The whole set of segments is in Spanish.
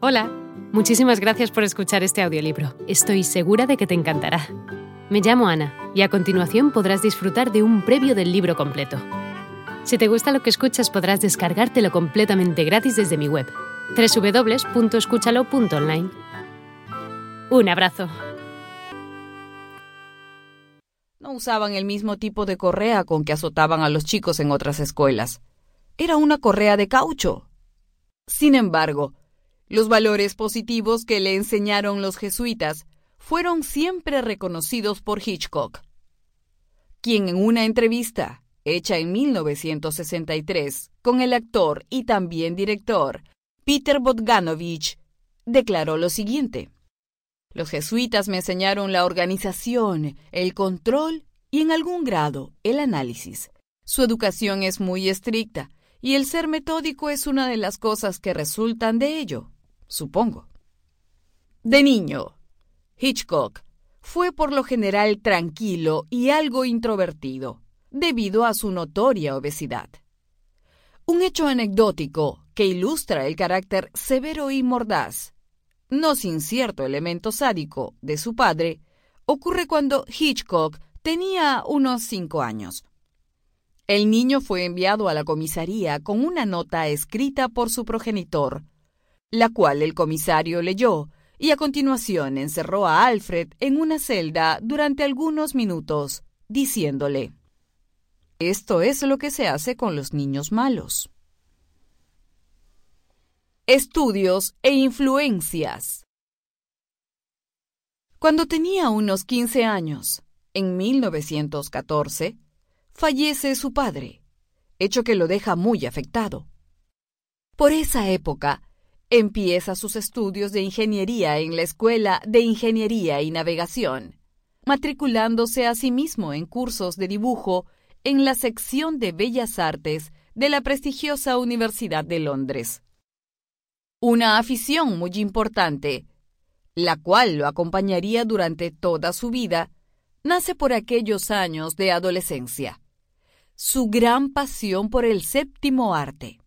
Hola, muchísimas gracias por escuchar este audiolibro. Estoy segura de que te encantará. Me llamo Ana y a continuación podrás disfrutar de un previo del libro completo. Si te gusta lo que escuchas podrás descargártelo completamente gratis desde mi web, www.escúchalo.online. Un abrazo. No usaban el mismo tipo de correa con que azotaban a los chicos en otras escuelas. Era una correa de caucho. Sin embargo, los valores positivos que le enseñaron los jesuitas fueron siempre reconocidos por Hitchcock, quien en una entrevista hecha en 1963 con el actor y también director Peter Bogdanovich, declaró lo siguiente. Los jesuitas me enseñaron la organización, el control y en algún grado el análisis. Su educación es muy estricta y el ser metódico es una de las cosas que resultan de ello, supongo. De niño, Hitchcock fue por lo general tranquilo y algo introvertido, debido a su notoria obesidad. Un hecho anecdótico que ilustra el carácter severo y mordaz, no sin cierto elemento sádico, de su padre, ocurre cuando Hitchcock tenía unos cinco años. El niño fue enviado a la comisaría con una nota escrita por su progenitor, la cual el comisario leyó y a continuación encerró a Alfred en una celda durante algunos minutos, diciéndole, Esto es lo que se hace con los niños malos. Estudios e influencias. Cuando tenía unos 15 años, en 1914, fallece su padre, hecho que lo deja muy afectado. Por esa época, Empieza sus estudios de ingeniería en la Escuela de Ingeniería y Navegación, matriculándose a sí mismo en cursos de dibujo en la sección de Bellas Artes de la prestigiosa Universidad de Londres. Una afición muy importante, la cual lo acompañaría durante toda su vida, nace por aquellos años de adolescencia. Su gran pasión por el séptimo arte.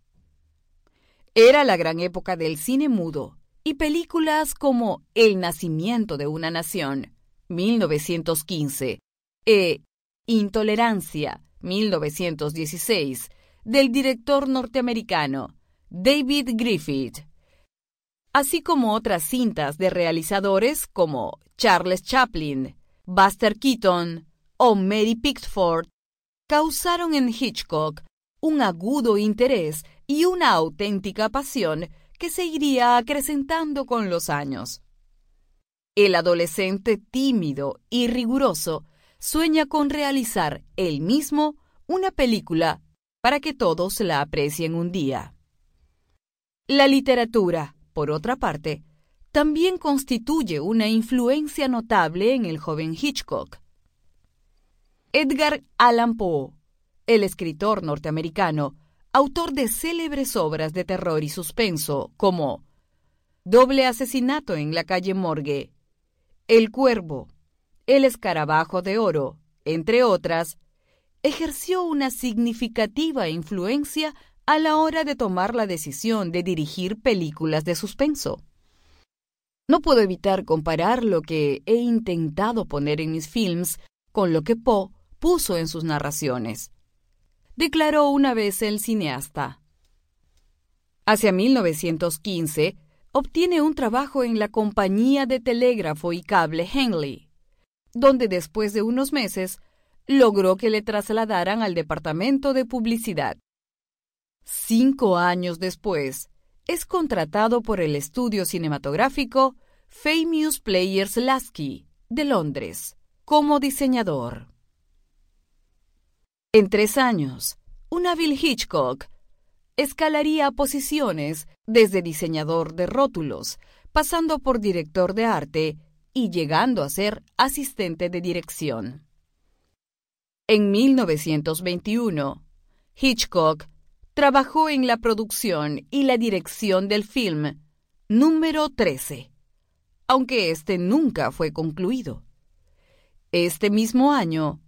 Era la gran época del cine mudo y películas como El nacimiento de una nación, 1915, e Intolerancia, 1916, del director norteamericano David Griffith, así como otras cintas de realizadores como Charles Chaplin, Buster Keaton o Mary Pickford, causaron en Hitchcock un agudo interés y una auténtica pasión que se iría acrecentando con los años. El adolescente tímido y riguroso sueña con realizar él mismo una película para que todos la aprecien un día. La literatura, por otra parte, también constituye una influencia notable en el joven Hitchcock. Edgar Allan Poe, el escritor norteamericano, autor de célebres obras de terror y suspenso como Doble asesinato en la calle Morgue, El Cuervo, El Escarabajo de Oro, entre otras, ejerció una significativa influencia a la hora de tomar la decisión de dirigir películas de suspenso. No puedo evitar comparar lo que he intentado poner en mis films con lo que Poe puso en sus narraciones declaró una vez el cineasta. Hacia 1915, obtiene un trabajo en la compañía de telégrafo y cable Henley, donde después de unos meses logró que le trasladaran al departamento de publicidad. Cinco años después, es contratado por el estudio cinematográfico Famous Players Lasky de Londres como diseñador. En tres años, un hábil Hitchcock escalaría posiciones desde diseñador de rótulos, pasando por director de arte y llegando a ser asistente de dirección. En 1921, Hitchcock trabajó en la producción y la dirección del film número 13, aunque este nunca fue concluido. Este mismo año,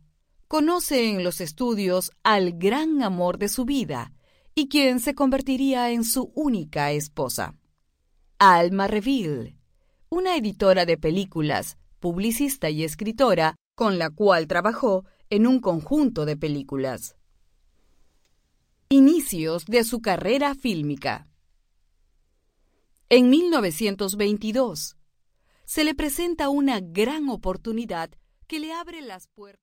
conoce en los estudios al gran amor de su vida y quien se convertiría en su única esposa. Alma Reville, una editora de películas, publicista y escritora, con la cual trabajó en un conjunto de películas. Inicios de su carrera fílmica. En 1922, se le presenta una gran oportunidad que le abre las puertas.